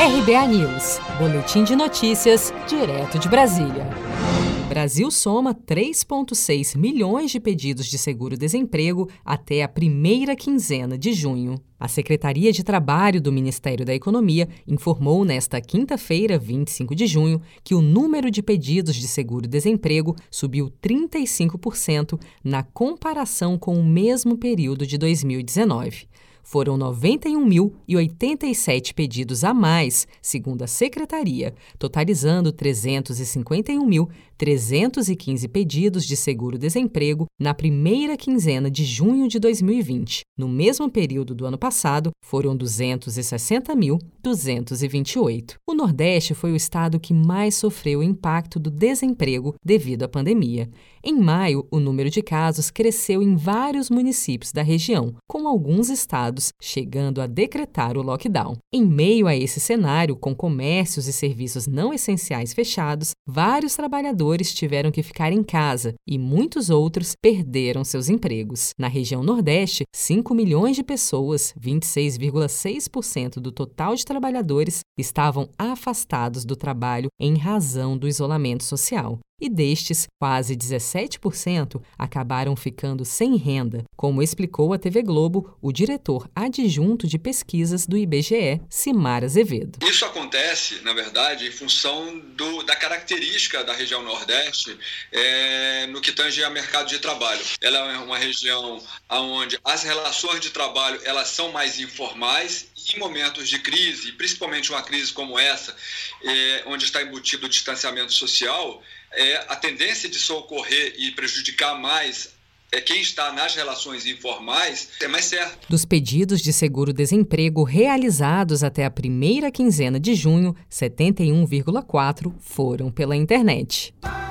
RBA News, Boletim de Notícias, direto de Brasília. Brasil soma 3,6 milhões de pedidos de seguro-desemprego até a primeira quinzena de junho. A Secretaria de Trabalho do Ministério da Economia informou nesta quinta-feira, 25 de junho, que o número de pedidos de seguro-desemprego subiu 35% na comparação com o mesmo período de 2019 foram 91.087 pedidos a mais, segundo a Secretaria, totalizando 351.315 pedidos de seguro-desemprego na primeira quinzena de junho de 2020. No mesmo período do ano passado, foram 260.228. O Nordeste foi o estado que mais sofreu o impacto do desemprego devido à pandemia. Em maio, o número de casos cresceu em vários municípios da região, com alguns estados chegando a decretar o lockdown. Em meio a esse cenário, com comércios e serviços não essenciais fechados, vários trabalhadores tiveram que ficar em casa e muitos outros perderam seus empregos. Na região Nordeste, 5 milhões de pessoas, 26,6% do total de trabalhadores, estavam afastados do trabalho em razão do isolamento social e destes, quase 17% acabaram ficando sem renda, como explicou à TV Globo o diretor adjunto de pesquisas do IBGE, Simar Azevedo. Isso acontece, na verdade, em função do, da característica da região Nordeste é, no que tange ao mercado de trabalho. Ela é uma região onde as relações de trabalho elas são mais informais e em momentos de crise, principalmente uma crise como essa, é, onde está embutido o distanciamento social, é, a tendência de socorrer e prejudicar mais é quem está nas relações informais é mais certo. Dos pedidos de seguro-desemprego realizados até a primeira quinzena de junho, 71,4 foram pela internet.